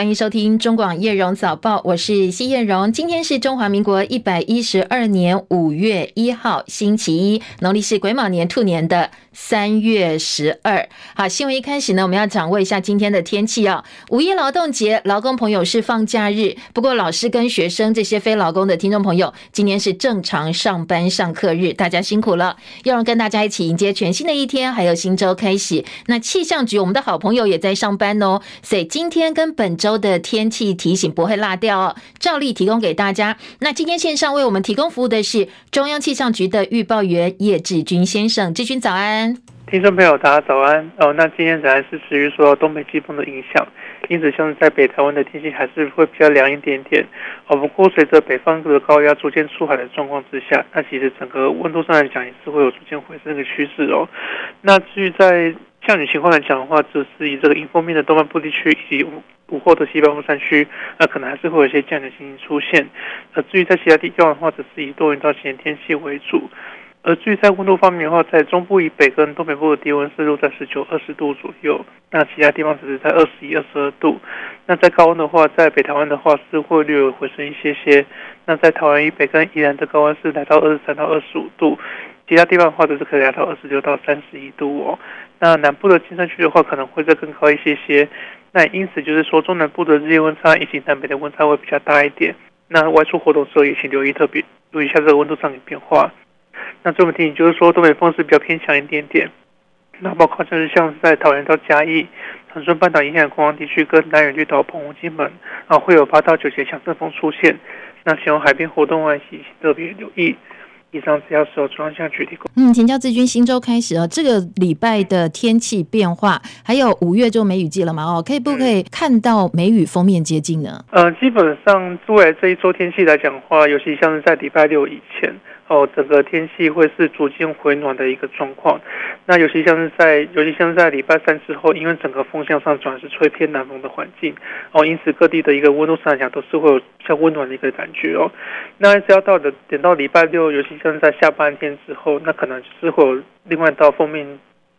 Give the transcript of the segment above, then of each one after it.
欢迎收听中广叶荣早报，我是西叶荣。今天是中华民国一百一十二年五月一号，星期一，农历是癸卯年兔年的三月十二。好，新闻一开始呢，我们要掌握一下今天的天气哦。五一劳动节，劳工朋友是放假日，不过老师跟学生这些非劳工的听众朋友，今天是正常上班上课日，大家辛苦了。叶荣跟大家一起迎接全新的一天，还有新周开始。那气象局，我们的好朋友也在上班哦，所以今天跟本周的天气提醒不会落掉哦，照例提供给大家。那今天线上为我们提供服务的是中央气象局的预报员叶志军先生，志军早安。听众朋友，大家早安哦。那今天仍然是持续受到东北季风的影响，因此像是在北台湾的天气还是会比较凉一点点哦。不过随着北方的高压逐渐出海的状况之下，那其实整个温度上来讲也是会有逐渐回升的趋势哦。那至于在降雨情况来讲的话，就是以这个迎风面的东半部地区以及午午后的西半部山区，那可能还是会有一些降雨情形出现。呃，至于在其他地方的话，只是以多云到晴天气为主。而至于在温度方面的话，在中部以北跟东北部的低温是落在十九、二十度左右，那其他地方只是在二十一、二十二度。那在高温的话，在北台湾的话是会略微回升一些些。那在台湾以北跟宜兰的高温是来到二十三到二十五度，其他地方的话则是可以来到二十六到三十一度哦。那南部的金山区的话，可能会再更高一些些。那因此就是说，中南部的日夜温差以及南北的温差会比较大一点。那外出活动时候也请留意，特别留意一下这个温度上的变化。那这么提醒就是说，东北风是比较偏强一点点。那包括像是像是在桃园到嘉义、长春半岛沿海的空旷地区跟南屿绿岛、澎湖、金门啊，会有八到九节强阵风出现。那前往海边活动外，请特别留意。以上是要是由中央气象局提供。嗯，请教志军，新周开始哦，这个礼拜的天气变化，还有五月就梅雨季了嘛？哦，可以不可以看到梅雨封面接近呢？呃，基本上未来这一周天气来讲的话，尤其像是在礼拜六以前。哦，整个天气会是逐渐回暖的一个状况。那尤其像是在，尤其像是在礼拜三之后，因为整个风向上转是吹偏南风的环境，哦，因此各地的一个温度上来讲都是会有比较温暖的一个感觉哦。那只要到的等到礼拜六，尤其像是在下半天之后，那可能就是会有另外一道锋面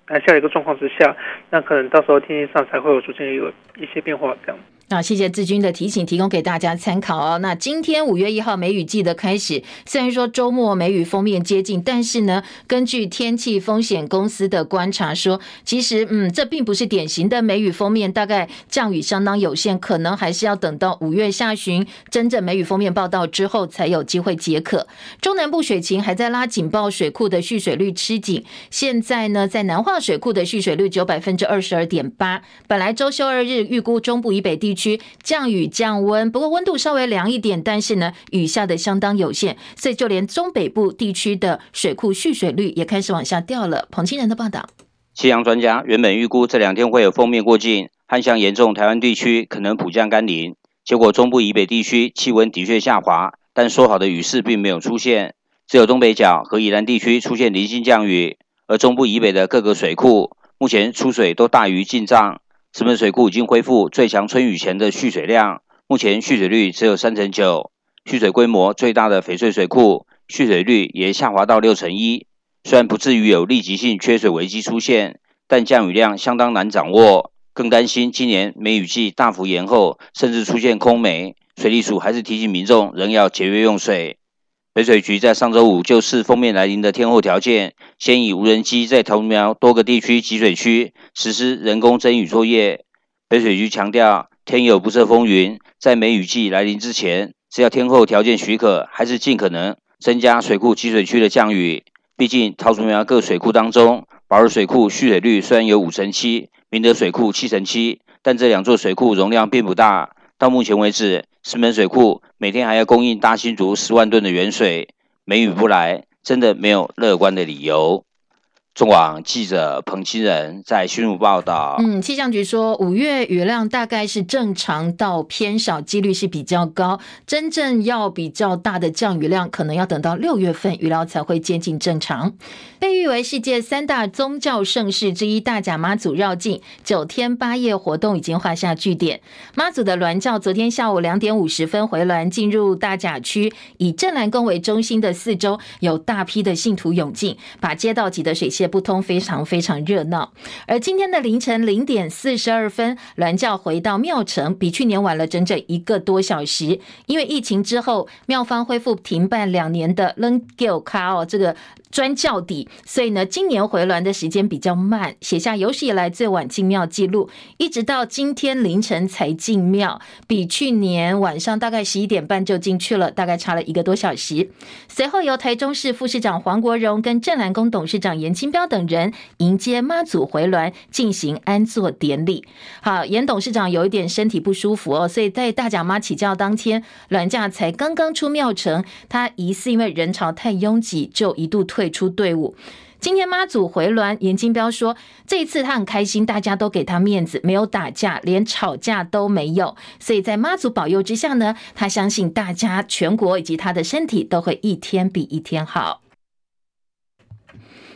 南下的一个状况之下，那可能到时候天气上才会有逐渐有一些变化这样。那谢谢志军的提醒，提供给大家参考哦。那今天五月一号梅雨季的开始，虽然说周末梅雨封面接近，但是呢，根据天气风险公司的观察说，其实嗯，这并不是典型的梅雨封面，大概降雨相当有限，可能还是要等到五月下旬真正梅雨封面报道之后，才有机会解渴。中南部水情还在拉警报，水库的蓄水率吃紧。现在呢，在南化水库的蓄水率只有百分之二十二点八。本来周休二日，预估中部以北地区。区降雨降温，不过温度稍微凉一点，但是呢，雨下的相当有限，所以就连中北部地区的水库蓄水率也开始往下掉了。彭清仁的报道，气象专家原本预估这两天会有锋面过境，旱象严重，台湾地区可能普降甘霖，结果中部以北地区气温的确下滑，但说好的雨势并没有出现，只有东北角和宜兰地区出现零星降雨，而中部以北的各个水库目前出水都大于进账。石门水库已经恢复最强春雨前的蓄水量，目前蓄水率只有三成九。蓄水规模最大的翡翠水库蓄水率也下滑到六成一。虽然不至于有立即性缺水危机出现，但降雨量相当难掌握，更担心今年梅雨季大幅延后，甚至出现空梅。水利署还是提醒民众仍要节约用水。北水局在上周五就视封面来临的天候条件，先以无人机在桃竹苗多个地区集水区实施人工增雨作业。北水局强调，天有不测风云，在梅雨季来临之前，只要天候条件许可，还是尽可能增加水库集水区的降雨。毕竟桃竹苗各水库当中，宝二水库蓄水率虽然有五成七，明德水库七成七，但这两座水库容量并不大。到目前为止，石门水库每天还要供应大新竹十万吨的原水，梅雨不来，真的没有乐观的理由。中广记者彭清仁在新竹报道。嗯，气象局说，五月雨量大概是正常到偏少，几率是比较高。真正要比较大的降雨量，可能要等到六月份雨量才会接近正常。被誉为世界三大宗教盛事之一，大甲妈祖绕境九天八夜活动已经画下句点。妈祖的銮轿昨天下午两点五十分回銮进入大甲区，以镇澜宫为中心的四周有大批的信徒涌进，把街道挤得水泄不通，非常非常热闹。而今天的凌晨零点四十二分，銮教回到庙城，比去年晚了整整一个多小时。因为疫情之后，庙方恢复停办两年的 l e n g i l 哦，这个。砖轿底，所以呢，今年回銮的时间比较慢，写下有史以来最晚进庙记录，一直到今天凌晨才进庙，比去年晚上大概十一点半就进去了，大概差了一个多小时。随后由台中市副市长黄国荣跟镇澜宫董事长严清标等人迎接妈祖回銮，进行安座典礼。好，严董事长有一点身体不舒服哦，所以在大甲妈起轿当天，銮驾才刚刚出庙城，他疑似因为人潮太拥挤，就一度退。退出队伍。今天妈祖回銮，严金彪说，这一次他很开心，大家都给他面子，没有打架，连吵架都没有。所以在妈祖保佑之下呢，他相信大家全国以及他的身体都会一天比一天好。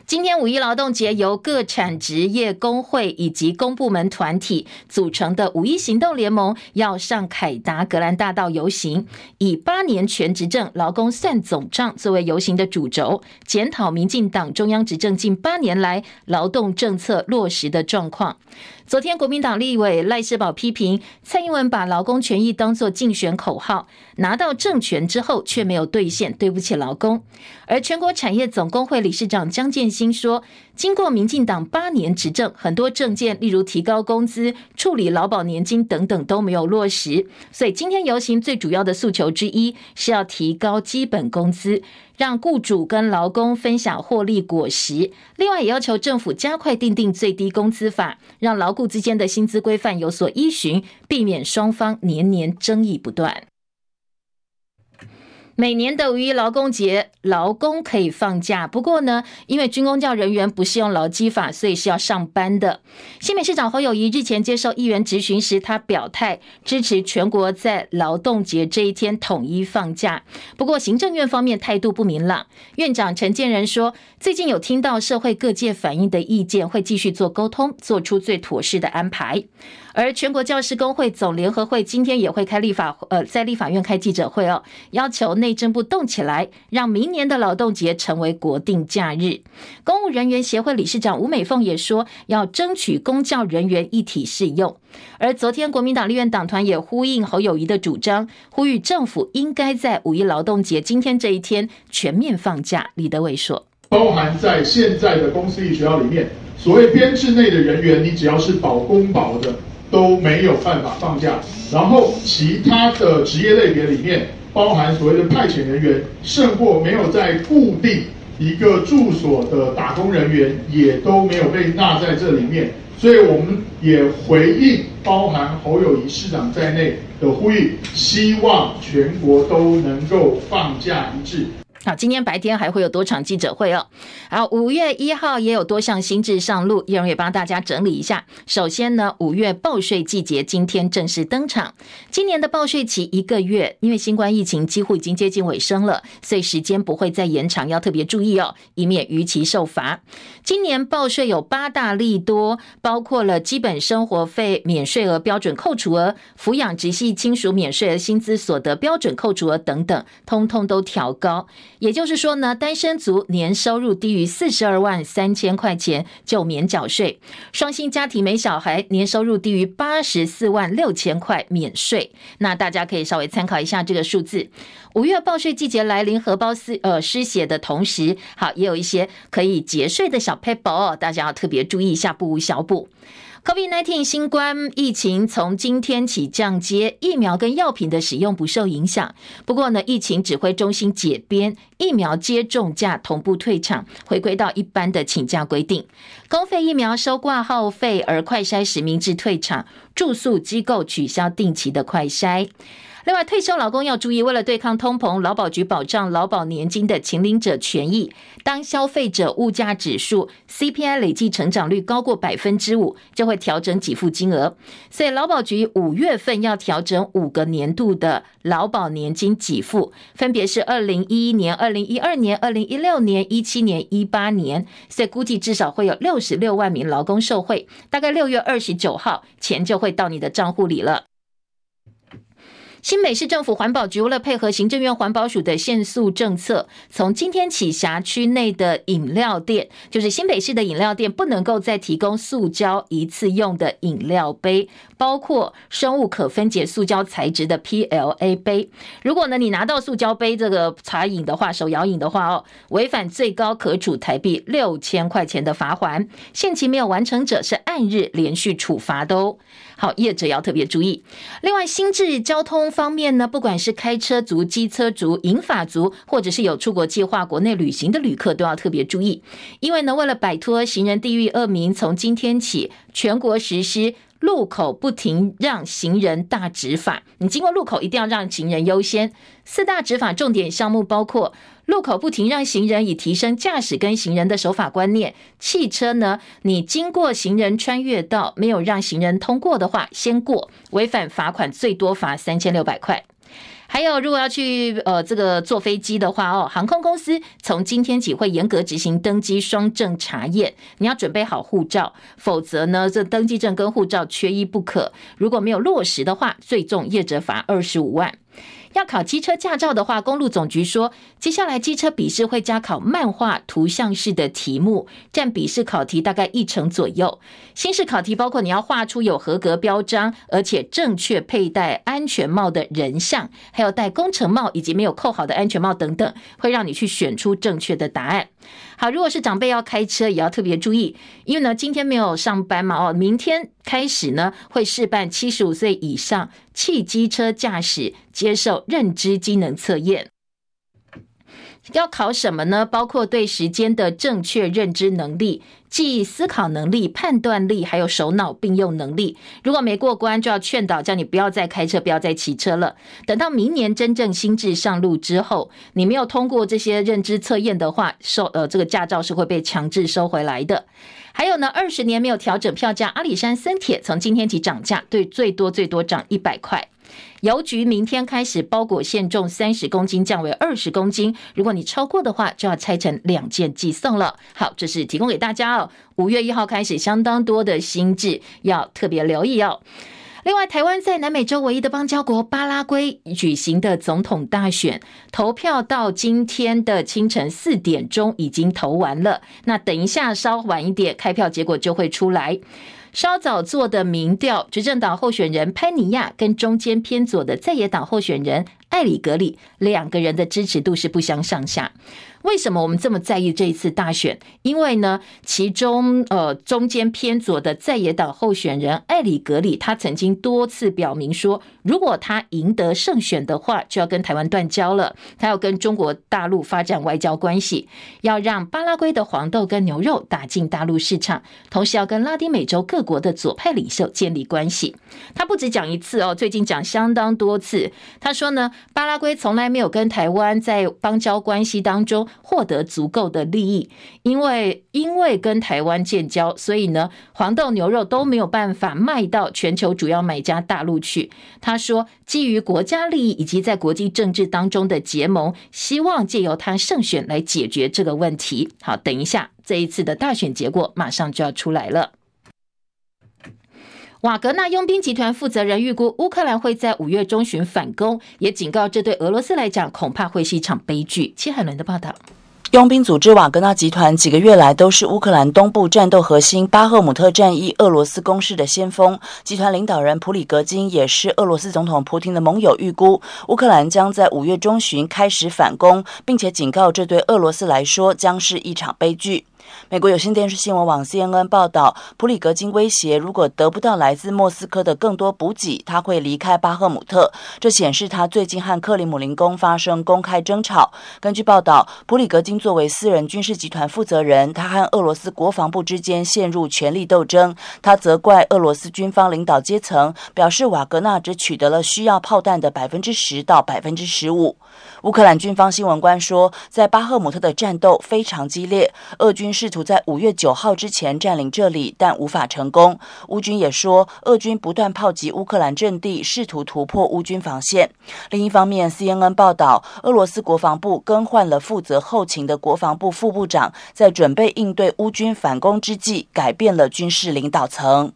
今天五一劳动节，由各产职业工会以及公部门团体组成的五一行动联盟要上凯达格兰大道游行，以八年全执政、劳工算总账作为游行的主轴，检讨民进党中央执政近八年来劳动政策落实的状况。昨天，国民党立委赖士葆批评蔡英文把劳工权益当作竞选口号，拿到政权之后却没有兑现，对不起劳工。而全国产业总工会理事长江建新说，经过民进党八年执政，很多政见，例如提高工资、处理劳保年金等等都没有落实，所以今天游行最主要的诉求之一是要提高基本工资。让雇主跟劳工分享获利果实，另外也要求政府加快订定最低工资法，让劳雇之间的薪资规范有所依循，避免双方年年争议不断。每年的五一劳工节，劳工可以放假。不过呢，因为军公教人员不适用劳基法，所以是要上班的。新北市长侯友谊日前接受议员质询时，他表态支持全国在劳动节这一天统一放假。不过行政院方面态度不明朗。院长陈建仁说，最近有听到社会各界反映的意见，会继续做沟通，做出最妥适的安排。而全国教师工会总联合会今天也会开立法，呃，在立法院开记者会哦，要求内政部动起来，让明年的劳动节成为国定假日。公务人员协会理事长吴美凤也说，要争取公教人员一体适用。而昨天国民党立院党团也呼应侯友宜的主张，呼吁政府应该在五一劳动节今天这一天全面放假。李德伟说，包含在现在的公私立学校里面，所谓编制内的人员，你只要是保公保的。都没有办法放假，然后其他的职业类别里面，包含所谓的派遣人员，甚或没有在固定一个住所的打工人员，也都没有被纳在这里面。所以我们也回应包含侯友宜市长在内的呼吁，希望全国都能够放假一致。好，今天白天还会有多场记者会哦。好，五月一号也有多项新制上路，叶荣也帮大家整理一下。首先呢，五月报税季节今天正式登场。今年的报税期一个月，因为新冠疫情几乎已经接近尾声了，所以时间不会再延长，要特别注意哦，以免逾期受罚。今年报税有八大利多，包括了基本生活费免税额标准扣除额、抚养直系亲属免税额、薪资所得标准扣除额等等，通通都调高。也就是说呢，单身族年收入低于四十二万三千块钱就免缴税；双薪家庭没小孩，年收入低于八十四万六千块免税。那大家可以稍微参考一下这个数字。五月报税季节来临，荷包失呃失血的同时，好，也有一些可以节税的小撇步哦，大家要特别注意一下，不无小补。COVID-19 新冠疫情从今天起降阶，疫苗跟药品的使用不受影响。不过呢，疫情指挥中心解编，疫苗接种假同步退场，回归到一般的请假规定。公费疫苗收挂号费，而快筛实名制退场，住宿机构取消定期的快筛。另外，退休劳工要注意，为了对抗通膨，劳保局保障劳保年金的请领者权益。当消费者物价指数 CPI 累计成长率高过百分之五，就会调整给付金额。所以，劳保局五月份要调整五个年度的劳保年金给付，分别是二零一一年、二零一二年、二零一六年、一七年、一八年。所以，估计至少会有六十六万名劳工受惠。大概六月二十九号钱就会到你的账户里了。新北市政府环保局为了配合行政院环保署的限塑政策，从今天起，辖区内的饮料店，就是新北市的饮料店，不能够再提供塑胶一次用的饮料杯，包括生物可分解塑胶材质的 PLA 杯。如果呢，你拿到塑胶杯这个茶饮的话，手摇饮的话哦，违反最高可处台币六千块钱的罚锾，限期没有完成者是按日连续处罚的哦。好，业者要特别注意。另外，新制交通方面呢，不管是开车族、机车族、银发族，或者是有出国计划国内旅行的旅客，都要特别注意。因为呢，为了摆脱行人地域恶名，从今天起，全国实施路口不停让行人大执法。你经过路口，一定要让行人优先。四大执法重点项目包括。路口不停让行人，以提升驾驶跟行人的守法观念。汽车呢，你经过行人穿越道，没有让行人通过的话，先过，违反罚款最多罚三千六百块。还有，如果要去呃这个坐飞机的话哦，航空公司从今天起会严格执行登机双证查验，你要准备好护照，否则呢，这登机证跟护照缺一不可。如果没有落实的话，最重业者罚二十五万。要考机车驾照的话，公路总局说，接下来机车笔试会加考漫画图像式的题目，占笔试考题大概一成左右。新式考题包括你要画出有合格标章，而且正确佩戴安全帽的人像，还有戴工程帽以及没有扣好的安全帽等等，会让你去选出正确的答案。好，如果是长辈要开车，也要特别注意，因为呢，今天没有上班嘛，哦，明天开始呢，会试办七十五岁以上汽机车驾驶接受认知机能测验。要考什么呢？包括对时间的正确认知能力、记忆思考能力、判断力，还有手脑并用能力。如果没过关，就要劝导叫你不要再开车，不要再骑车了。等到明年真正心智上路之后，你没有通过这些认知测验的话，收呃这个驾照是会被强制收回来的。还有呢，二十年没有调整票价，阿里山森铁从今天起涨价，对，最多最多涨一百块。邮局明天开始包裹限重三十公斤降为二十公斤，如果你超过的话，就要拆成两件寄送了。好，这是提供给大家哦。五月一号开始，相当多的新制要特别留意哦。另外，台湾在南美洲唯一的邦交国巴拉圭举行的总统大选投票，到今天的清晨四点钟已经投完了。那等一下稍晚一点开票，结果就会出来。稍早做的民调，执政党候选人潘尼亚跟中间偏左的在野党候选人艾里格里两个人的支持度是不相上下。为什么我们这么在意这一次大选？因为呢，其中呃中间偏左的在野党候选人艾里格里，他曾经多次表明说，如果他赢得胜选的话，就要跟台湾断交了，他要跟中国大陆发展外交关系，要让巴拉圭的黄豆跟牛肉打进大陆市场，同时要跟拉丁美洲各国的左派领袖建立关系。他不止讲一次哦，最近讲相当多次。他说呢，巴拉圭从来没有跟台湾在邦交关系当中。获得足够的利益，因为因为跟台湾建交，所以呢，黄豆、牛肉都没有办法卖到全球主要买家大陆去。他说，基于国家利益以及在国际政治当中的结盟，希望借由他胜选来解决这个问题。好，等一下，这一次的大选结果马上就要出来了。瓦格纳佣兵集团负责人预估，乌克兰会在五月中旬反攻，也警告这对俄罗斯来讲恐怕会是一场悲剧。戚海伦的报道。佣兵组织瓦格纳集团几个月来都是乌克兰东部战斗核心巴赫姆特战役俄罗斯攻势的先锋。集团领导人普里格金也是俄罗斯总统普京的盟友，预估乌克兰将在五月中旬开始反攻，并且警告这对俄罗斯来说将是一场悲剧。美国有线电视新闻网 CNN 报道，普里格金威胁，如果得不到来自莫斯科的更多补给，他会离开巴赫姆特。这显示他最近和克里姆林宫发生公开争吵。根据报道，普里格金作为私人军事集团负责人，他和俄罗斯国防部之间陷入权力斗争。他责怪俄罗斯军方领导阶层，表示瓦格纳只取得了需要炮弹的百分之十到百分之十五。乌克兰军方新闻官说，在巴赫姆特的战斗非常激烈，俄军试图在五月九号之前占领这里，但无法成功。乌军也说，俄军不断炮击乌克兰阵地，试图突破乌军防线。另一方面，CNN 报道，俄罗斯国防部更换了负责后勤的国防部副部长，在准备应对乌军反攻之际，改变了军事领导层。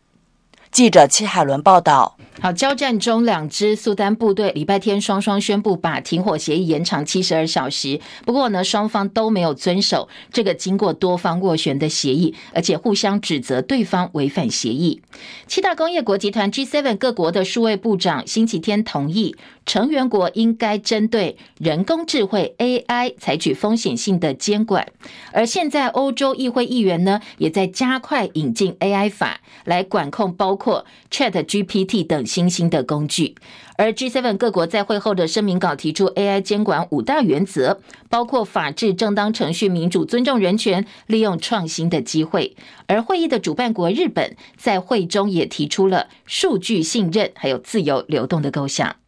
记者戚海伦报道。好，交战中两支苏丹部队礼拜天双双宣布把停火协议延长七十二小时。不过呢，双方都没有遵守这个经过多方斡旋的协议，而且互相指责对方违反协议。七大工业国集团 G7 各国的数位部长星期天同意，成员国应该针对人工智慧 AI 采取风险性的监管。而现在欧洲议会议员呢，也在加快引进 AI 法来管控，包括 ChatGPT 等。新兴的工具，而 G7 各国在会后的声明稿提出 AI 监管五大原则，包括法治、正当程序、民主、尊重人权、利用创新的机会。而会议的主办国日本在会中也提出了数据信任还有自由流动的构想。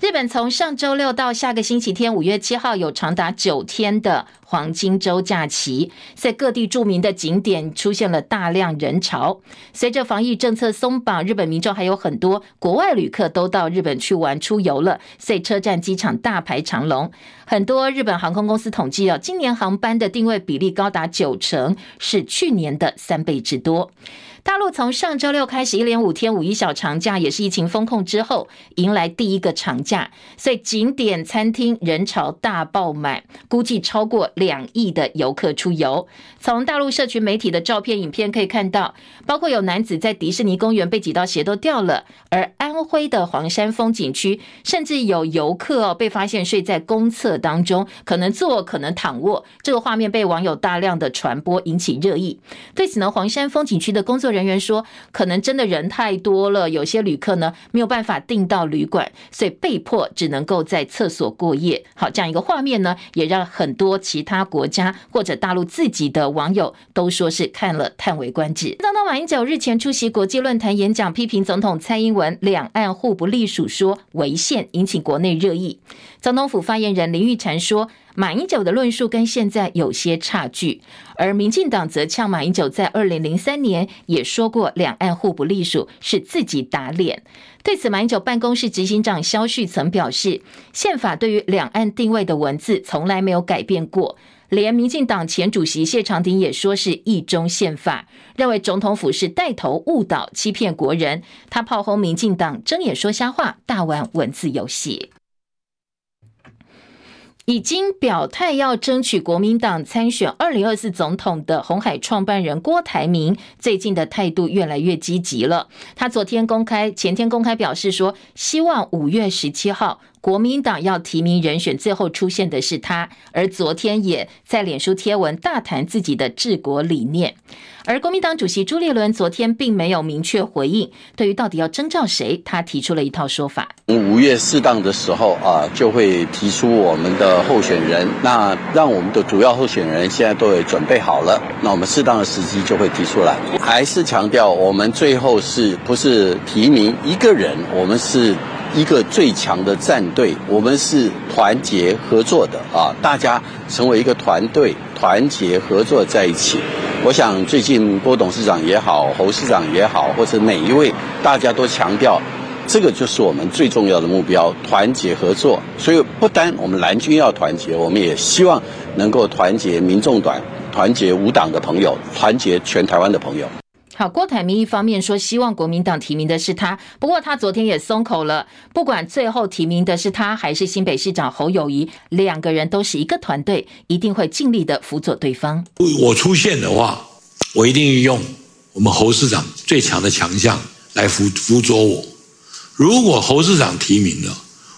日本从上周六到下个星期天五月七号有长达九天的黄金周假期，在各地著名的景点出现了大量人潮。随着防疫政策松绑，日本民众还有很多国外旅客都到日本去玩出游了，所以车站机场大排长龙。很多日本航空公司统计哦，今年航班的定位比例高达九成，是去年的三倍之多。大陆从上周六开始一连五天五一小长假，也是疫情封控之后迎来第一个长假，所以景点、餐厅人潮大爆满，估计超过两亿的游客出游。从大陆社群媒体的照片、影片可以看到，包括有男子在迪士尼公园被挤到鞋都掉了，而安徽的黄山风景区甚至有游客哦被发现睡在公厕当中，可能坐可能躺卧，这个画面被网友大量的传播，引起热议。对此呢，黄山风景区的工作人员说，可能真的人太多了，有些旅客呢没有办法订到旅馆，所以被迫只能够在厕所过夜。好，这样一个画面呢，也让很多其他国家或者大陆自己的网友都说是看了叹为观止。总统马英九日前出席国际论坛演讲，批评总统蔡英文两岸互不隶属，说违宪，引起国内热议。总统府发言人林玉婵说，马英九的论述跟现在有些差距，而民进党则呛马英九在二零零三年也说过两岸互不隶属是自己打脸。对此，马英九办公室执行长萧旭曾表示，宪法对于两岸定位的文字从来没有改变过，连民进党前主席谢长廷也说是一中宪法，认为总统府是带头误导欺骗国人。他炮轰民进党睁眼说瞎话，大玩文字游戏。已经表态要争取国民党参选二零二四总统的红海创办人郭台铭，最近的态度越来越积极了。他昨天公开，前天公开表示说，希望五月十七号。国民党要提名人选，最后出现的是他。而昨天也在脸书贴文大谈自己的治国理念。而国民党主席朱立伦昨天并没有明确回应，对于到底要征召谁，他提出了一套说法。五月适当的时候啊，就会提出我们的候选人。那让我们的主要候选人现在都有准备好了，那我们适当的时机就会提出来。还是强调，我们最后是不是提名一个人？我们是。一个最强的战队，我们是团结合作的啊！大家成为一个团队，团结合作在一起。我想最近郭董事长也好，侯市长也好，或者每一位，大家都强调，这个就是我们最重要的目标：团结合作。所以不单我们蓝军要团结，我们也希望能够团结民众党，团结无党的朋友，团结全台湾的朋友。好，郭台铭一方面说希望国民党提名的是他，不过他昨天也松口了，不管最后提名的是他还是新北市长侯友宜，两个人都是一个团队，一定会尽力的辅佐对方。我出现的话，我一定用我们侯市长最强的强项来辅辅佐我。如果侯市长提名了，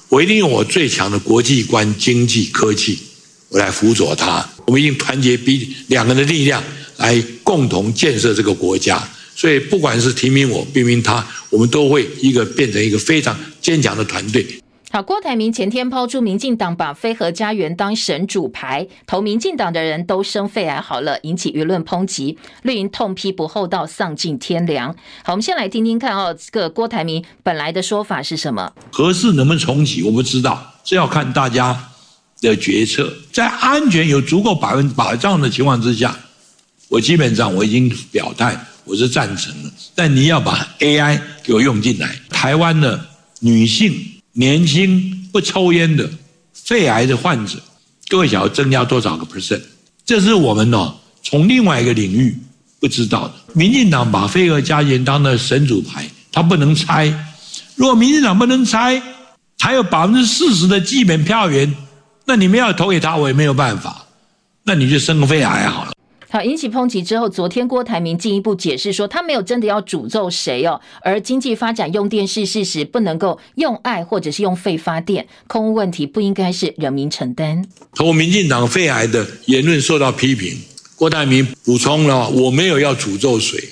我一定用我最强的国际观、经济、科技，我来辅佐他。我们一定团结比两个人的力量。来共同建设这个国家，所以不管是提名我、提名他，我们都会一个变成一个非常坚强的团队。好，郭台铭前天抛出民进党把非核家园当神主牌，投民进党的人都生肺癌好了，引起舆论抨击。绿营痛批不厚道，丧尽天良。好，我们先来听听看哦，这个郭台铭本来的说法是什么？核四能不能重启？我不知道，这要看大家的决策。在安全有足够百分保障的情况之下。我基本上我已经表态，我是赞成的。但你要把 AI 给我用进来，台湾的女性、年轻不抽烟的肺癌的患者，各位想要增加多少个 percent？这是我们哦从另外一个领域不知道的。民进党把飞蛾家园当的神主牌，他不能拆。如果民进党不能拆，还有百分之四十的基本票源，那你们要投给他，我也没有办法。那你就生个肺癌好了。好，引起抨击之后，昨天郭台铭进一步解释说，他没有真的要诅咒谁哦，而经济发展用电是事实，不能够用爱或者是用肺发电，空污问题不应该是人民承担。投民进党肺癌的言论受到批评，郭台铭补充了，我没有要诅咒谁，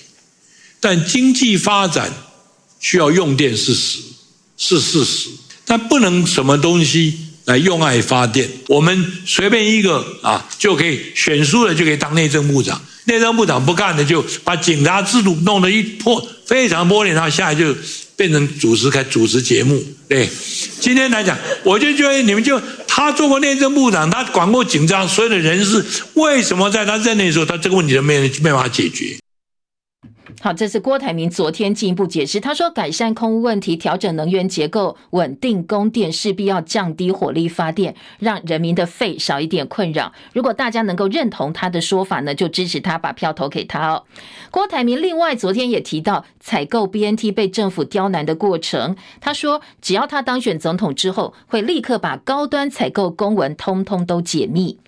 但经济发展需要用电是实，是事实，但不能什么东西。来用爱发电，我们随便一个啊就可以选输了，就可以当内政部长。内政部长不干的，就把警察制度弄得一破，非常破裂。然后下来就变成主持开主持节目。对，今天来讲，我就觉得你们就他做过内政部长，他管过警察所有的人事，为什么在他任内的时候，他这个问题都没没办法解决？好，这是郭台铭昨天进一步解释。他说，改善空污问题、调整能源结构、稳定供电，势必要降低火力发电，让人民的肺少一点困扰。如果大家能够认同他的说法呢，就支持他，把票投给他哦。郭台铭另外昨天也提到采购 BNT 被政府刁难的过程。他说，只要他当选总统之后，会立刻把高端采购公文通通都解密。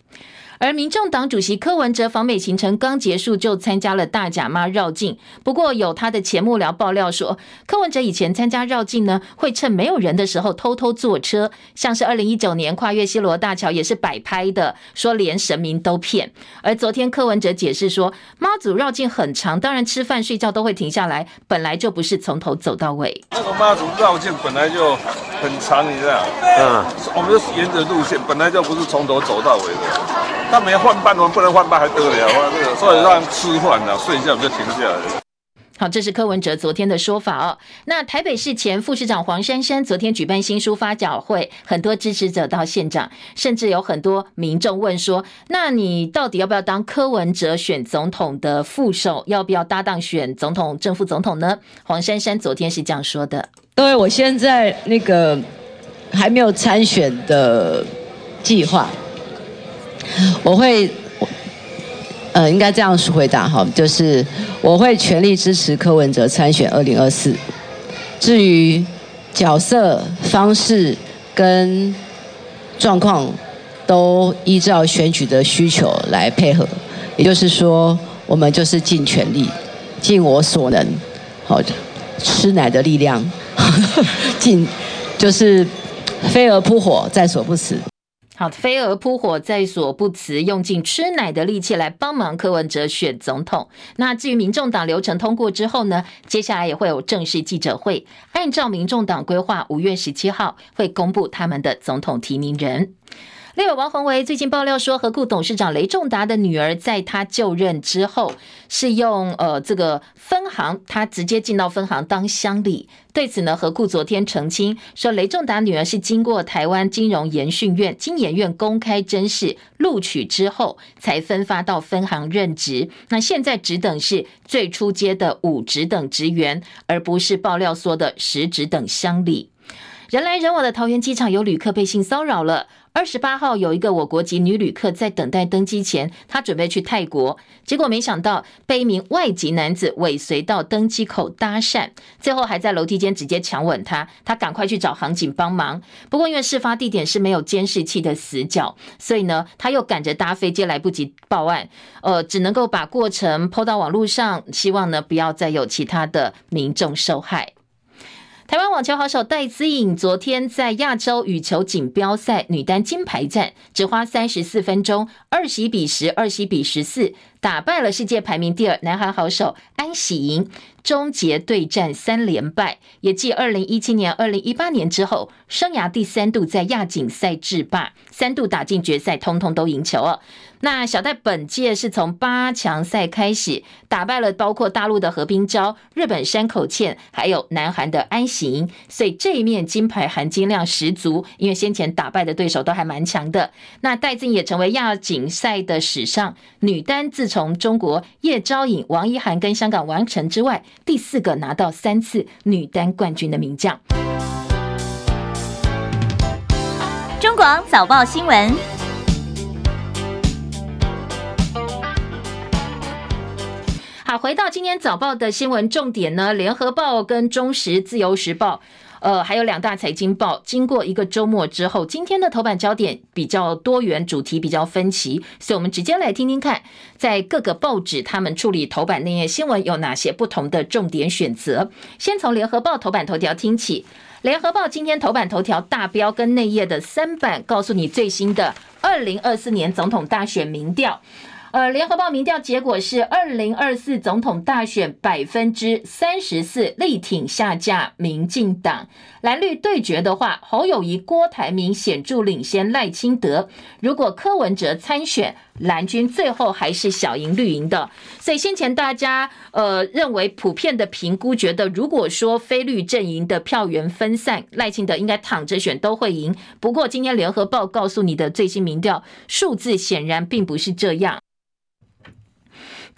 而民众党主席柯文哲访美行程刚结束，就参加了大甲妈绕境。不过有他的前幕僚爆料说，柯文哲以前参加绕境呢，会趁没有人的时候偷偷坐车，像是二零一九年跨越西罗大桥也是摆拍的，说连神明都骗。而昨天柯文哲解释说，妈祖绕境很长，当然吃饭睡觉都会停下来，本来就不是从头走到尾。那个妈祖绕境本来就很长，你知道？嗯，我们就沿着路线，本来就不是从头走到尾的。他没换班，我们不能换班还得了啊？这个，所以让吃饭呢，睡一下我们就停下来。好，这是柯文哲昨天的说法哦。那台北市前副市长黄珊珊昨天举办新书发表会，很多支持者到现场，甚至有很多民众问说：“那你到底要不要当柯文哲选总统的副手？要不要搭档选总统、正副总统呢？”黄珊珊昨天是这样说的：“因为我现在那个还没有参选的计划。”我会，呃，应该这样回答哈，就是我会全力支持柯文哲参选二零二四。至于角色、方式跟状况，都依照选举的需求来配合。也就是说，我们就是尽全力，尽我所能，好，吃奶的力量，尽就是飞蛾扑火，在所不辞。好，飞蛾扑火在所不辞，用尽吃奶的力气来帮忙柯文哲选总统。那至于民众党流程通过之后呢，接下来也会有正式记者会，按照民众党规划，五月十七号会公布他们的总统提名人。立委王鸿薇最近爆料说，何故董事长雷仲达的女儿在他就任之后，是用呃这个分行，他直接进到分行当乡里。对此呢，何故昨天澄清说，雷仲达女儿是经过台湾金融研训院金研院公开甄试录取之后，才分发到分行任职。那现在只等是最初阶的五职等职员，而不是爆料说的十职等乡里。人来人往的桃园机场有旅客被性骚扰了。二十八号有一个我国籍女旅客在等待登机前，她准备去泰国，结果没想到被一名外籍男子尾随到登机口搭讪，最后还在楼梯间直接强吻她。她赶快去找航警帮忙，不过因为事发地点是没有监视器的死角，所以呢，她又赶着搭飞机来不及报案，呃，只能够把过程 PO 到网络上，希望呢不要再有其他的民众受害。台湾网球好手戴资颖昨天在亚洲羽球锦标赛女单金牌战，只花三十四分钟，二十一比十，二十一比十四，打败了世界排名第二南韩好手安喜莹，终结对战三连败，也继二零一七年、二零一八年之后，生涯第三度在亚锦赛制霸，三度打进决赛，通通都赢球哦。那小戴本届是从八强赛开始打败了包括大陆的何冰娇、日本山口茜，还有南韩的安喜莹，所以这一面金牌含金量十足。因为先前打败的对手都还蛮强的。那戴资颖也成为亚锦赛的史上女单自从中国叶昭颖、王一涵跟香港王晨之外，第四个拿到三次女单冠军的名将。中广早报新闻。好，回到今天早报的新闻重点呢，联合报跟中时、自由时报。呃，还有两大财经报，经过一个周末之后，今天的头版焦点比较多元，主题比较分歧，所以我们直接来听听看，在各个报纸他们处理头版内页新闻有哪些不同的重点选择。先从联合报头版头条听起，联合报今天头版头条大标跟内页的三版，告诉你最新的二零二四年总统大选民调。呃，联合报民调结果是二零二四总统大选百分之三十四力挺下架民进党，蓝绿对决的话，侯友宜、郭台铭显著领先赖清德。如果柯文哲参选，蓝军最后还是小赢绿营的。所以先前大家呃认为普遍的评估，觉得如果说非绿阵营的票源分散，赖清德应该躺着选都会赢。不过今天联合报告诉你的最新民调数字显然并不是这样。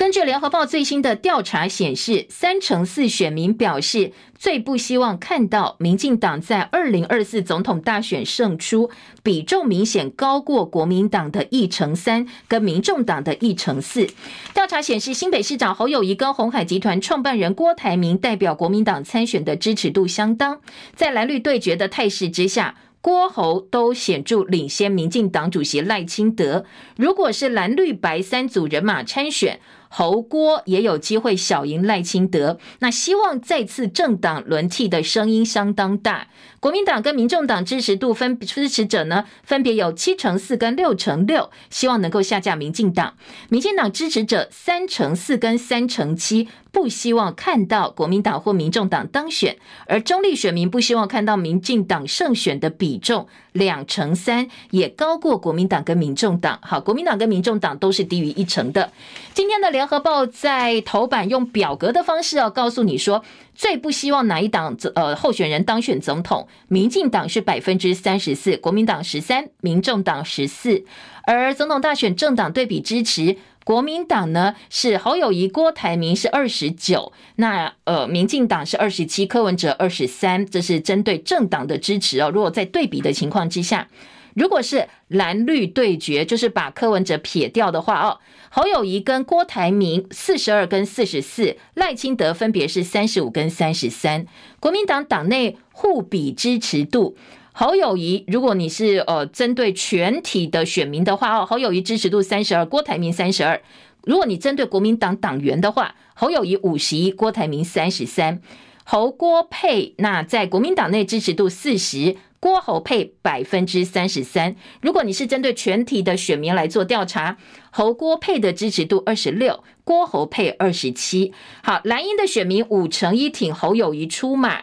根据联合报最新的调查显示，三成四选民表示最不希望看到民进党在二零二四总统大选胜出，比重明显高过国民党的一成三跟民众党的一成四。调查显示，新北市长侯友谊跟鸿海集团创办人郭台铭代表国民党参选的支持度相当，在蓝绿对决的态势之下。郭侯都显著领先民进党主席赖清德。如果是蓝绿白三组人马参选，侯郭也有机会小赢赖清德。那希望再次政党轮替的声音相当大。国民党跟民众党支持度分支持者呢，分别有七成四跟六成六，希望能够下架民进党。民进党支持者三成四跟三成七。不希望看到国民党或民众党当选，而中立选民不希望看到民进党胜选的比重两成三，也高过国民党跟民众党。好，国民党跟民众党都是低于一成的。今天的联合报在头版用表格的方式要告诉你说，最不希望哪一党呃候选人当选总统，民进党是百分之三十四，国民党十三，民众党十四，而总统大选政党对比支持。国民党呢是侯友宜、郭台铭是二十九，那呃，民进党是二十七，柯文哲二十三，这是针对政党的支持哦。如果在对比的情况之下，如果是蓝绿对决，就是把柯文哲撇掉的话哦，侯友宜跟郭台铭四十二跟四十四，赖清德分别是三十五跟三十三，国民党党内互比支持度。侯友宜，如果你是呃针对全体的选民的话哦，侯友谊支持度三十二，郭台铭三十二。如果你针对国民党党员的话，侯友谊五十一，郭台铭三十三。侯郭配，那在国民党内支持度四十，郭侯配百分之三十三。如果你是针对全体的选民来做调查，侯郭配的支持度二十六，郭侯配二十七。好，蓝营的选民五成一挺侯友谊出马。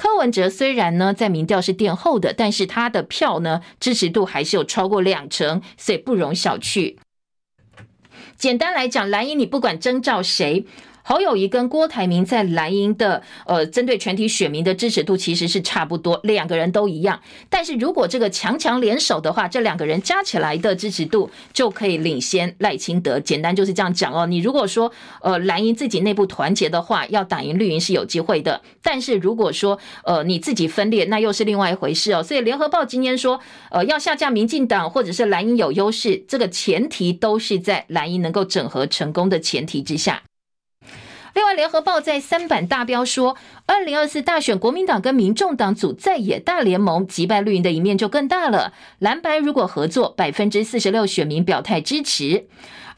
柯文哲虽然呢在民调是垫后的，但是他的票呢支持度还是有超过两成，所以不容小觑。简单来讲，蓝营你不管征召谁。侯友谊跟郭台铭在蓝营的呃，针对全体选民的支持度其实是差不多，两个人都一样。但是如果这个强强联手的话，这两个人加起来的支持度就可以领先赖清德。简单就是这样讲哦。你如果说呃蓝营自己内部团结的话，要打赢绿营是有机会的。但是如果说呃你自己分裂，那又是另外一回事哦。所以联合报今天说呃要下架民进党或者是蓝营有优势，这个前提都是在蓝营能够整合成功的前提之下。另外，联合报在三版大标说，二零二四大选，国民党跟民众党组在野大联盟，击败绿营的一面就更大了。蓝白如果合作，百分之四十六选民表态支持。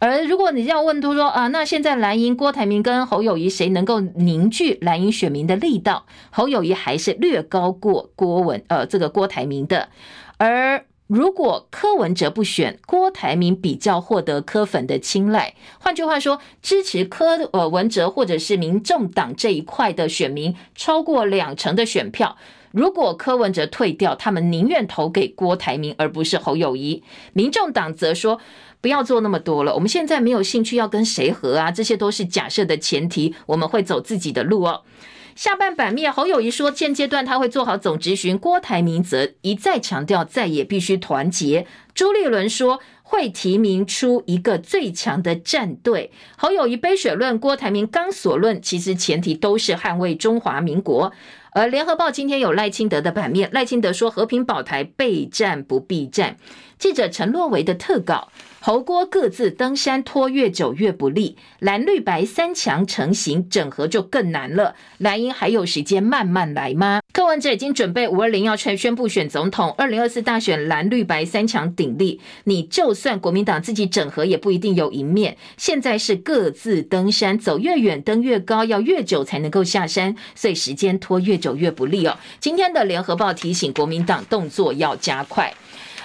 而如果你要问他说啊，那现在蓝营郭台铭跟侯友谊谁能够凝聚蓝营选民的力道？侯友谊还是略高过郭文呃这个郭台铭的，而。如果柯文哲不选，郭台铭比较获得柯粉的青睐。换句话说，支持柯呃文哲或者是民众党这一块的选民超过两成的选票。如果柯文哲退掉，他们宁愿投给郭台铭，而不是侯友宜。民众党则说，不要做那么多了，我们现在没有兴趣要跟谁合啊，这些都是假设的前提，我们会走自己的路哦。下半版面，侯友宜说，现阶段他会做好总质询。郭台铭则一再强调，在野必须团结。朱立伦说，会提名出一个最强的战队。侯友宜杯水论，郭台铭钢索论，其实前提都是捍卫中华民国。而联合报今天有赖清德的版面，赖清德说和平保台备战不避战。记者陈洛维的特稿。侯郭各自登山拖越久越不利，蓝绿白三强成型，整合就更难了。蓝营还有时间慢慢来吗？柯文哲已经准备五二零要宣宣布选总统，二零二四大选蓝绿白三强鼎立，你就算国民党自己整合也不一定有赢面。现在是各自登山，走越远登越高，要越久才能够下山，所以时间拖越久越不利哦。今天的联合报提醒国民党动作要加快。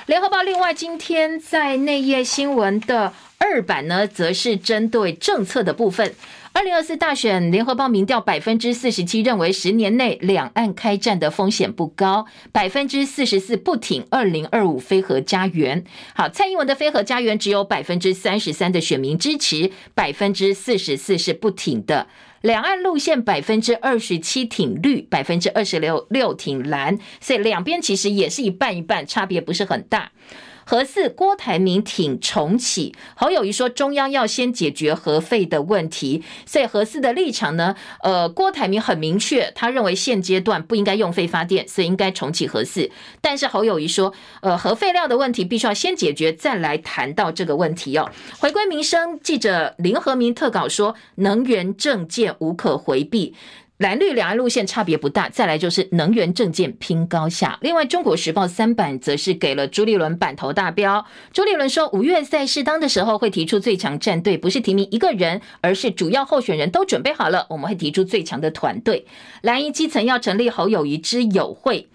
联合报另外今天在内页新闻的二版呢，则是针对政策的部分。二零二四大选，联合报民调百分之四十七认为十年内两岸开战的风险不高，百分之四十四不挺二零二五非核家园。好，蔡英文的非核家园只有百分之三十三的选民支持，百分之四十四是不挺的。两岸路线百分之二十七挺绿，百分之二十六六挺蓝，所以两边其实也是一半一半，差别不是很大。核四，郭台铭挺重启，侯友宜说中央要先解决核废的问题，所以核四的立场呢，呃，郭台铭很明确，他认为现阶段不应该用废发电，所以应该重启核四。但是侯友宜说，呃，核废料的问题必须要先解决，再来谈到这个问题哦。回归民生，记者林和明特稿说，能源政见无可回避。蓝绿两岸路线差别不大，再来就是能源政见拼高下。另外，《中国时报》三版则是给了朱立伦版头大标。朱立伦说，五月在适当的时候会提出最强战队，不是提名一个人，而是主要候选人都准备好了，我们会提出最强的团队。蓝营基层要成立侯友谊之友会。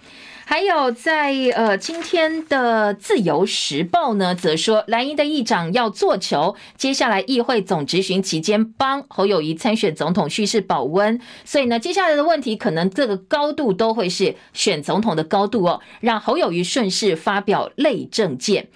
还有在呃今天的自由时报呢，则说蓝营的议长要做球，接下来议会总执询期间帮侯友谊参选总统蓄势保温，所以呢，接下来的问题可能这个高度都会是选总统的高度哦，让侯友谊顺势发表类政见。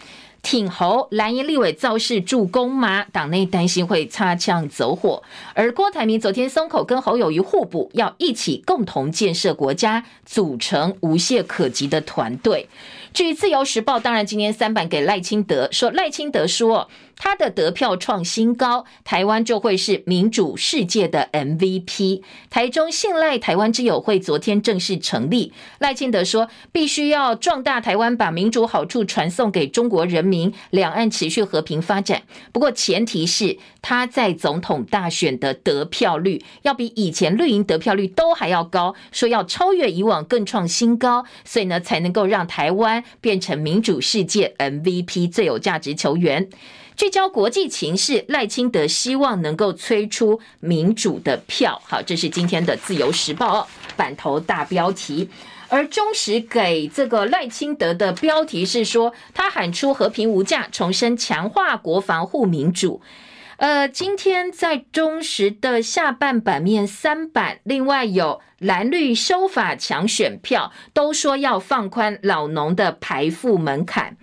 挺侯蓝营立委造势助攻吗？党内担心会擦枪走火。而郭台铭昨天松口跟侯友谊互补，要一起共同建设国家，组成无懈可击的团队。至于自由时报，当然今天三版给赖清德说，赖清德说。他的得票创新高，台湾就会是民主世界的 MVP。台中信赖台湾之友会昨天正式成立。赖清德说，必须要壮大台湾，把民主好处传送给中国人民，两岸持续和平发展。不过前提是他在总统大选的得票率要比以前绿营得票率都还要高，说要超越以往，更创新高，所以呢才能够让台湾变成民主世界 MVP 最有价值球员。聚焦国际情势，赖清德希望能够催出民主的票。好，这是今天的自由时报版头大标题。而中时给这个赖清德的标题是说，他喊出和平无价，重申强化国防护民主。呃，今天在中时的下半版面三版，另外有蓝绿修法抢选票，都说要放宽老农的排富门槛。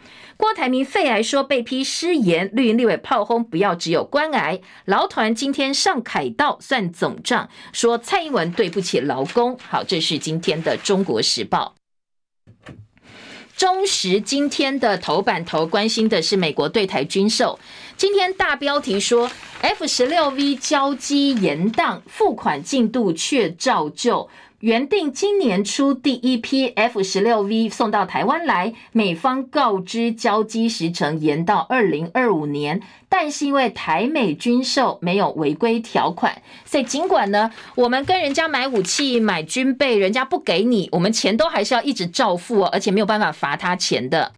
郭台铭肺癌说被批失言，绿营立委炮轰不要只有关癌。劳团今天上凯道算总账，说蔡英文对不起劳工。好，这是今天的中国时报。中时今天的头版头关心的是美国对台军售，今天大标题说 F 十六 V 交机延宕，付款进度却照旧。原定今年初第一批 F 十六 V 送到台湾来，美方告知交机时程延到二零二五年，但是因为台美军售没有违规条款，所以尽管呢，我们跟人家买武器、买军备，人家不给你，我们钱都还是要一直照付哦，而且没有办法罚他钱的。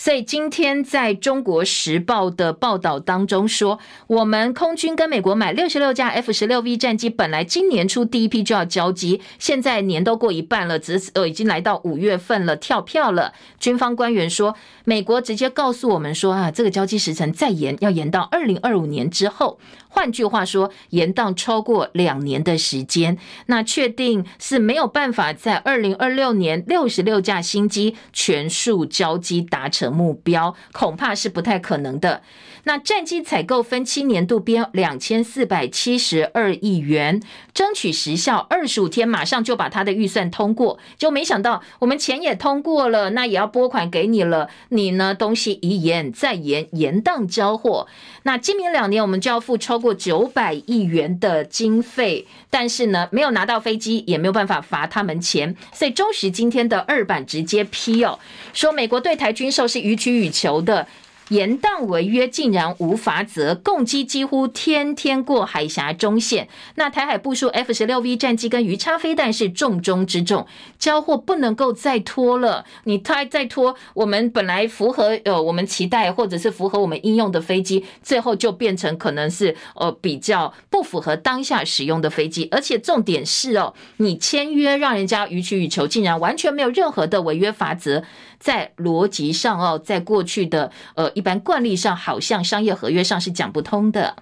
所以今天在中国时报的报道当中说，我们空军跟美国买六十六架 F 十六 V 战机，本来今年初第一批就要交机，现在年都过一半了，只呃已经来到五月份了，跳票了。军方官员说，美国直接告诉我们说啊，这个交机时程再延要延到二零二五年之后。换句话说，延宕超过两年的时间，那确定是没有办法在二零二六年六十六架新机全数交机达成。目标，恐怕是不太可能的。那战机采购分期年度编两千四百七十二亿元，争取时效二十五天，马上就把他的预算通过。就没想到我们钱也通过了，那也要拨款给你了，你呢东西一延再延，延宕交货。那今明两年我们就要付超过九百亿元的经费，但是呢没有拿到飞机，也没有办法罚他们钱。所以中时今天的二版直接批哦，说美国对台军售是予取予求的。延宕违约竟然无法则，共机几乎天天过海峡中线。那台海部署 F 十六 V 战机跟鱼叉飞弹是重中之重，交货不能够再拖了。你太再拖，我们本来符合呃我们期待或者是符合我们应用的飞机，最后就变成可能是呃比较不符合当下使用的飞机。而且重点是哦，你签约让人家予取予求，竟然完全没有任何的违约法则。在逻辑上哦，在过去的呃一般惯例上，好像商业合约上是讲不通的。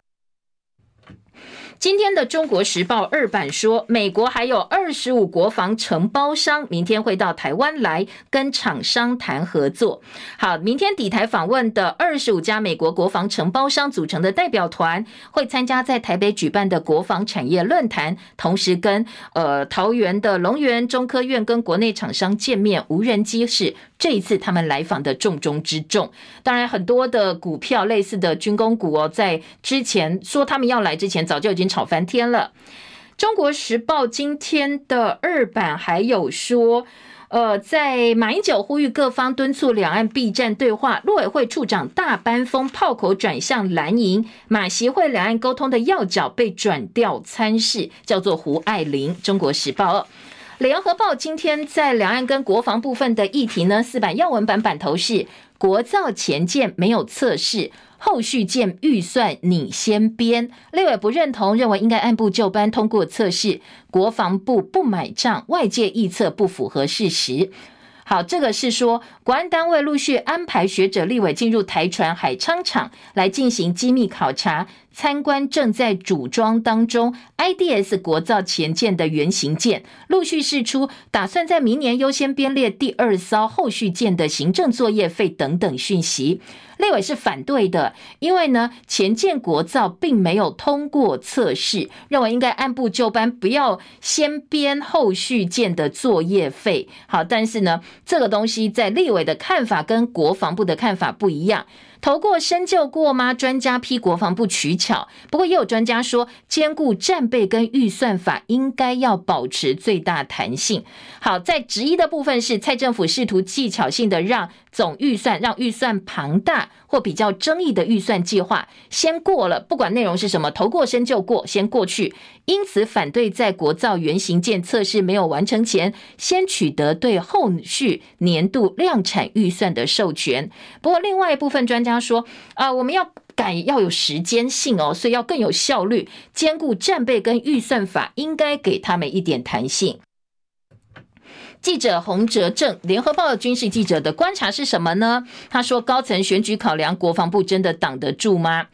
今天的《中国时报》二版说，美国还有二十五国防承包商，明天会到台湾来跟厂商谈合作。好，明天抵台访问的二十五家美国国防承包商组成的代表团，会参加在台北举办的国防产业论坛，同时跟呃桃园的龙源中科院跟国内厂商见面。无人机是这一次他们来访的重中之重。当然，很多的股票类似的军工股哦，在之前说他们要来之前，早就已经。炒翻天了！中国时报今天的二版还有说，呃，在马英九呼吁各方敦促两岸避战对话，陆委会处长大班风炮口转向蓝营，马协会两岸沟通的要角被转调参事，叫做胡爱玲。中国时报、联合报今天在两岸跟国防部分的议题呢，四版要闻版版头是国造前舰没有测试。后续舰预算你先编，立委不认同，认为应该按部就班通过测试。国防部不买账，外界臆测不符合事实。好，这个是说，国安单位陆续安排学者、立委进入台船海昌厂来进行机密考察。参观正在组装当中，IDS 国造前舰的原型舰陆续释出，打算在明年优先编列第二艘后续舰的行政作业费等等讯息。立委是反对的，因为呢，前舰国造并没有通过测试，认为应该按部就班，不要先编后续舰的作业费。好，但是呢，这个东西在立委的看法跟国防部的看法不一样。投过深究过吗？专家批国防部取巧，不过也有专家说，兼顾战备跟预算法，应该要保持最大弹性。好，在质疑的部分是蔡政府试图技巧性的让总预算让预算庞大或比较争议的预算计划先过了，不管内容是什么，投过深究过，先过去。因此反对在国造原型舰测试没有完成前，先取得对后续年度量产预算的授权。不过另外一部分专家说，啊，我们要改要有时间性哦，所以要更有效率，兼顾战备跟预算法，应该给他们一点弹性。记者洪哲正，联合报的军事记者的观察是什么呢？他说，高层选举考量，国防部真的挡得住吗？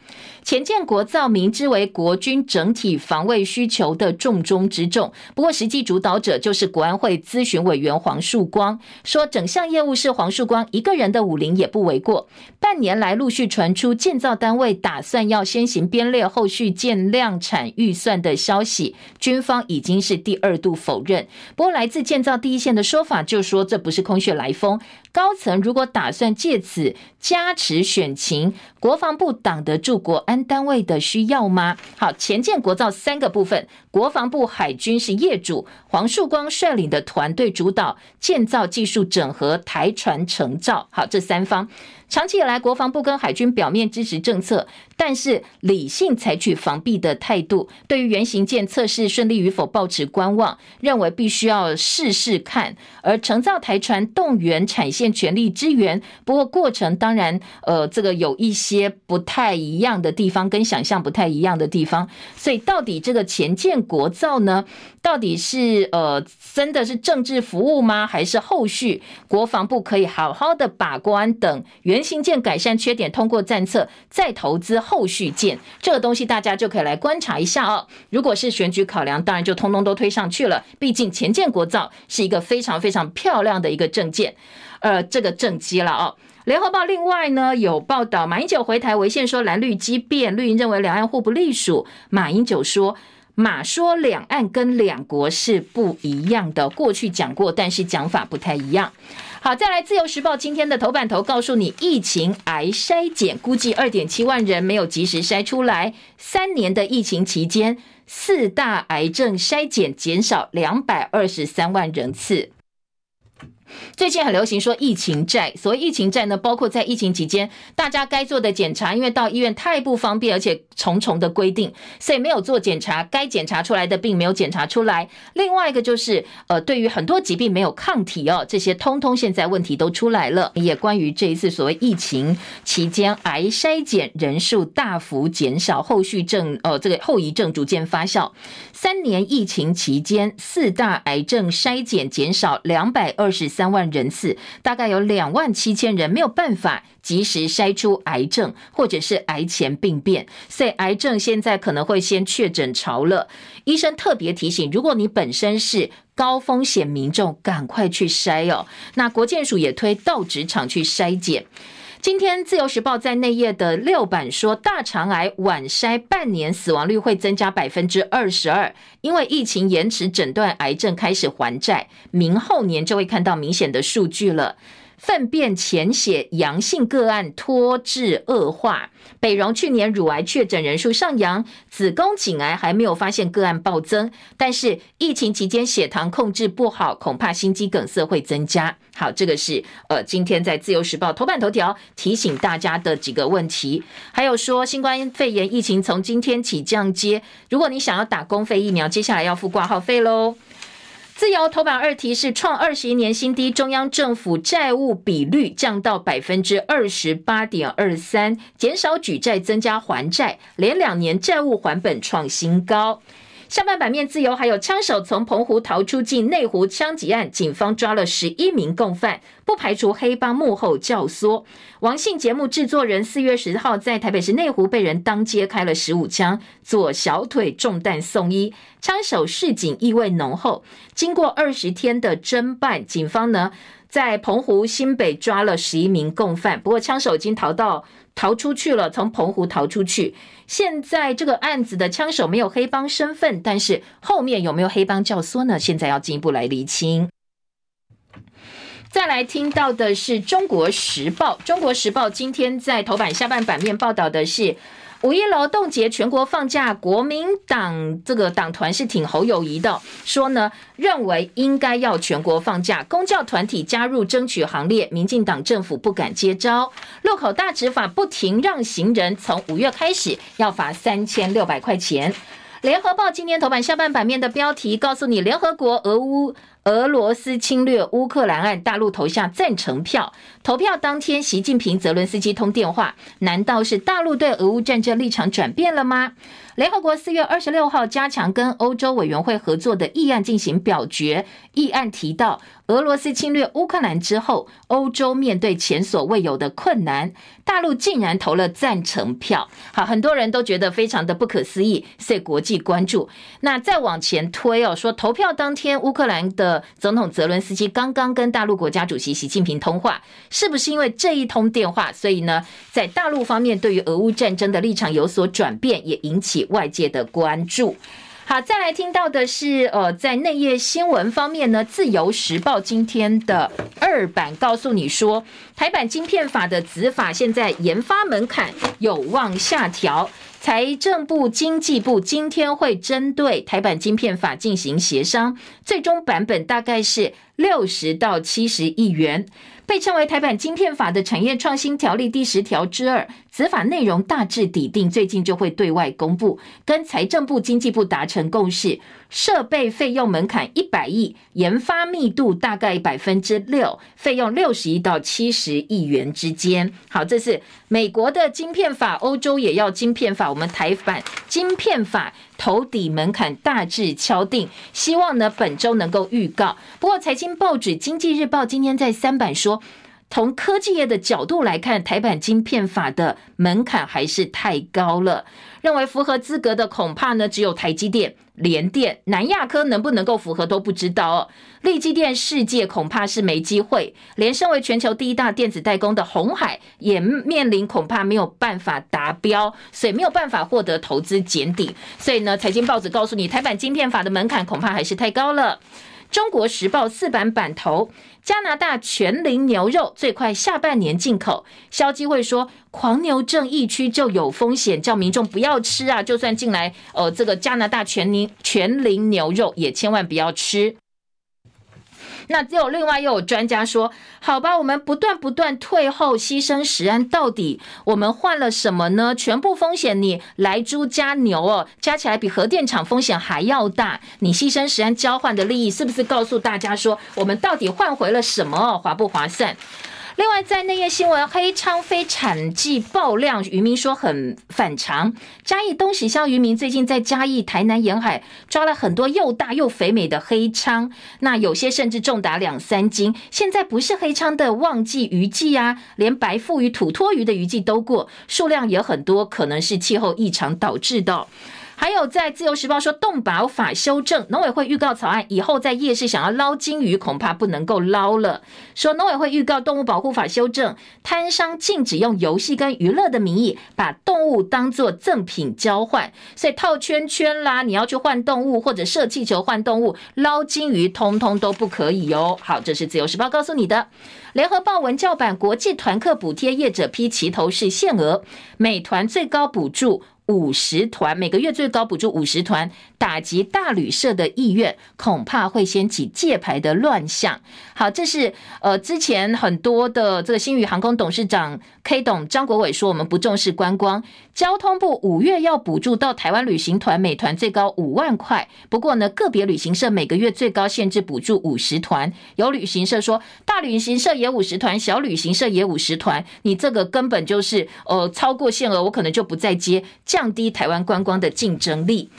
前建国造明知为国军整体防卫需求的重中之重，不过实际主导者就是国安会咨询委员黄树光，说整项业务是黄树光一个人的武林也不为过。半年来陆续传出建造单位打算要先行编列后续建量产预算的消息，军方已经是第二度否认。不过来自建造第一线的说法就说这不是空穴来风，高层如果打算借此加持选情，国防部挡得住国安单位的需要吗？好，前建国造三个部分，国防部海军是业主，黄树光率领的团队主导建造技术整合台船成造。好，这三方。长期以来，国防部跟海军表面支持政策，但是理性采取防弊的态度。对于原型舰测试顺利与否，抱持观望，认为必须要试试看。而成造台船动员产线全力支援，不过过程当然，呃，这个有一些不太一样的地方，跟想象不太一样的地方。所以，到底这个前舰国造呢？到底是呃，真的是政治服务吗？还是后续国防部可以好好的把关等原原型舰改善缺点，通过战测，再投资后续舰，这个东西大家就可以来观察一下哦。如果是选举考量，当然就通通都推上去了。毕竟前建国造是一个非常非常漂亮的一个政舰，呃，这个政绩了哦。联合报另外呢有报道，马英九回台违宪说蓝绿激辩，绿营认为两岸互不隶属。马英九说，马说两岸跟两国是不一样的，过去讲过，但是讲法不太一样。好，再来自由时报今天的头版头告诉你，疫情癌筛检估计二点七万人没有及时筛出来，三年的疫情期间，四大癌症筛检减少两百二十三万人次。最近很流行说疫情债，所谓疫情债呢，包括在疫情期间大家该做的检查，因为到医院太不方便，而且重重的规定，所以没有做检查，该检查出来的病没有检查出来。另外一个就是，呃，对于很多疾病没有抗体哦，这些通通现在问题都出来了。也关于这一次所谓疫情期间癌筛检人数大幅减少，后续症呃这个后遗症逐渐发酵。三年疫情期间，四大癌症筛检减少两百二十三三万人次，大概有两万七千人没有办法及时筛出癌症或者是癌前病变，所以癌症现在可能会先确诊潮了。医生特别提醒，如果你本身是高风险民众，赶快去筛哦。那国建署也推到职场去筛检。今天自由时报在内页的六版说，大肠癌晚筛半年死亡率会增加百分之二十二，因为疫情延迟诊断癌症开始还债，明后年就会看到明显的数据了。粪便潜血阳性个案拖至恶化，北荣去年乳癌确诊人数上扬，子宫颈癌还没有发现个案暴增，但是疫情期间血糖控制不好，恐怕心肌梗塞会增加。好，这个是呃今天在自由时报头版头条提醒大家的几个问题，还有说新冠肺炎疫情从今天起降阶，如果你想要打公费疫苗，接下来要付挂号费喽。自由头版二提是创二十一年新低，中央政府债务比率降到百分之二十八点二三，减少举债，增加还债，连两年债务还本创新高。下半版面自由，还有枪手从澎湖逃出境内湖枪击案，警方抓了十一名共犯，不排除黑帮幕后教唆。王姓节目制作人四月十号在台北市内湖被人当街开了十五枪，左小腿中弹送医，枪手示警意味浓厚。经过二十天的侦办，警方呢在澎湖新北抓了十一名共犯，不过枪手已经逃到。逃出去了，从澎湖逃出去。现在这个案子的枪手没有黑帮身份，但是后面有没有黑帮教唆呢？现在要进一步来厘清。再来听到的是《中国时报》，《中国时报》今天在头版下半版面报道的是。五一劳动节全国放假，国民党这个党团是挺侯友谊的，说呢认为应该要全国放假，公教团体加入争取行列，民进党政府不敢接招，路口大执法不停让行人，从五月开始要罚三千六百块钱。联合报今天头版下半版面的标题告诉你，联合国俄乌。俄罗斯侵略乌克兰案，大陆投下赞成票。投票当天，习近平、泽伦斯基通电话，难道是大陆对俄乌战争立场转变了吗？联合国四月二十六号加强跟欧洲委员会合作的议案进行表决，议案提到，俄罗斯侵略乌克兰之后，欧洲面对前所未有的困难，大陆竟然投了赞成票。好，很多人都觉得非常的不可思议，所以国际关注。那再往前推哦，说投票当天，乌克兰的总统泽伦斯基刚刚跟大陆国家主席习近平通话，是不是因为这一通电话，所以呢，在大陆方面对于俄乌战争的立场有所转变，也引起外界的关注。好，再来听到的是，呃，在内页新闻方面呢，《自由时报》今天的二版告诉你说，台版晶片法的子法现在研发门槛有望下调。财政部、经济部今天会针对台版晶片法进行协商，最终版本大概是六十到七十亿元。被称为台版晶片法的产业创新条例第十条之二，此法内容大致底定，最近就会对外公布。跟财政部、经济部达成共识，设备费用门槛一百亿，研发密度大概百分之六，费用六十亿到七十亿元之间。好，这是美国的晶片法，欧洲也要晶片法，我们台版晶片法。投底门槛大致敲定，希望呢本周能够预告。不过，财经报纸《经济日报》今天在三版说，从科技业的角度来看，台版晶片法的门槛还是太高了。认为符合资格的恐怕呢，只有台积电、联电、南亚科能不能够符合都不知道哦。力积电、世界恐怕是没机会，连身为全球第一大电子代工的红海也面临恐怕没有办法达标，所以没有办法获得投资减底。所以呢，财经报纸告诉你，台版晶片法的门槛恐怕还是太高了。中国时报四版版头，加拿大全龄牛肉最快下半年进口。消基会说，狂牛症疫区就有风险，叫民众不要吃啊！就算进来，呃，这个加拿大全龄全龄牛肉也千万不要吃。那只有另外又有专家说，好吧，我们不断不断退后，牺牲食安，到底我们换了什么呢？全部风险你来猪加牛哦，加起来比核电厂风险还要大。你牺牲食安交换的利益，是不是告诉大家说，我们到底换回了什么？划不划算？另外，在内页新闻，黑昌飞产季爆量，渔民说很反常。嘉义东喜乡渔民最近在嘉义、台南沿海抓了很多又大又肥美的黑昌，那有些甚至重达两三斤。现在不是黑昌的旺季渔季啊，连白腹鱼、土托鱼的渔季都过，数量也很多，可能是气候异常导致的。还有在自由时报说，动保法修正，农委会预告草案以后在夜市想要捞金鱼，恐怕不能够捞了。说农委会预告动物保护法修正，摊商禁止用游戏跟娱乐的名义把动物当作赠品交换，所以套圈圈啦，你要去换动物或者射气球换动物，捞金鱼通通都不可以哦。好，这是自由时报告诉你的。联合报文教版国际团客补贴业者批齐头式限额，美团最高补助。五十团每个月最高补助五十团，打击大旅社的意愿，恐怕会掀起界牌的乱象。好，这是呃之前很多的这个新宇航空董事长 K 董张国伟说，我们不重视观光。交通部五月要补助到台湾旅行团，美团最高五万块。不过呢，个别旅行社每个月最高限制补助五十团。有旅行社说，大旅行社也五十团，小旅行社也五十团，你这个根本就是呃超过限额，我可能就不再接。降低台湾观光的竞争力。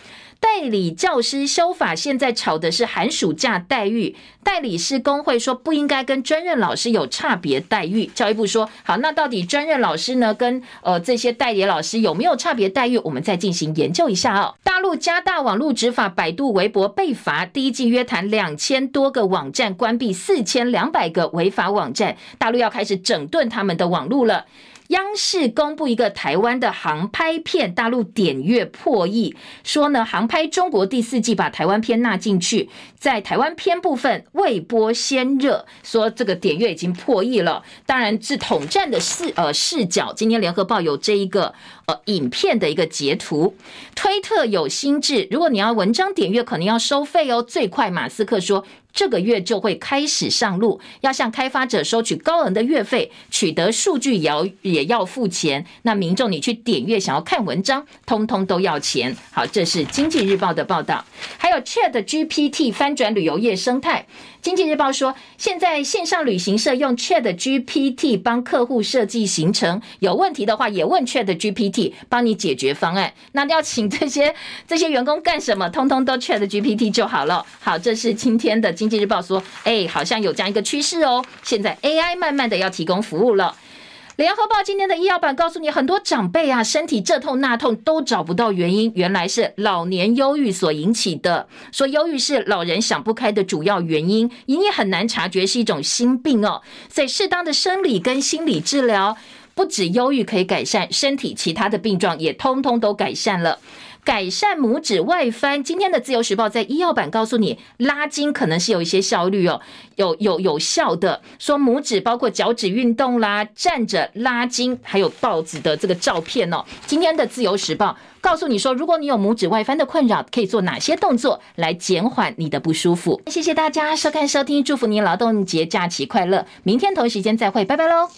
代理教师修法，现在吵的是寒暑假待遇。代理师工会说不应该跟专任老师有差别待遇。教育部说好，那到底专任老师呢？跟呃这些代理老师有没有差别待遇？我们再进行研究一下哦。大陆加大网络执法，百度、微博被罚，第一季约谈两千多个网站，关闭四千两百个违法网站。大陆要开始整顿他们的网络了。央视公布一个台湾的航拍片，大陆点阅破亿，说呢，航拍中国第四季把台湾片纳进去，在台湾片部分未播先热，说这个点阅已经破亿了。当然是统战的视呃视角。今天联合报有这一个呃影片的一个截图，推特有新制，如果你要文章点阅，可能要收费哦。最快马斯克说。这个月就会开始上路，要向开发者收取高额的月费，取得数据也要也要付钱。那民众你去点阅想要看文章，通通都要钱。好，这是经济日报的报道。还有 Chat GPT 翻转旅游业生态。经济日报说，现在线上旅行社用 Chat GPT 帮客户设计行程，有问题的话也问 Chat GPT 帮你解决方案。那要请这些这些员工干什么？通通都 Chat GPT 就好了。好，这是今天的经济日报说，哎，好像有这样一个趋势哦。现在 AI 慢慢的要提供服务了。联合报今天的医药版告诉你，很多长辈啊，身体这痛那痛都找不到原因，原来是老年忧郁所引起的。说忧郁是老人想不开的主要原因，你也很难察觉是一种心病哦。所以适当的生理跟心理治疗，不止忧郁可以改善，身体其他的病状也通通都改善了。改善拇指外翻，今天的自由时报在医药版告诉你，拉筋可能是有一些效率哦，有有有效的。说拇指包括脚趾运动啦，站着拉筋，还有报纸的这个照片哦。今天的自由时报告诉你说，如果你有拇指外翻的困扰，可以做哪些动作来减缓你的不舒服。谢谢大家收看收听，祝福您劳动节假期快乐，明天同一时间再会，拜拜喽。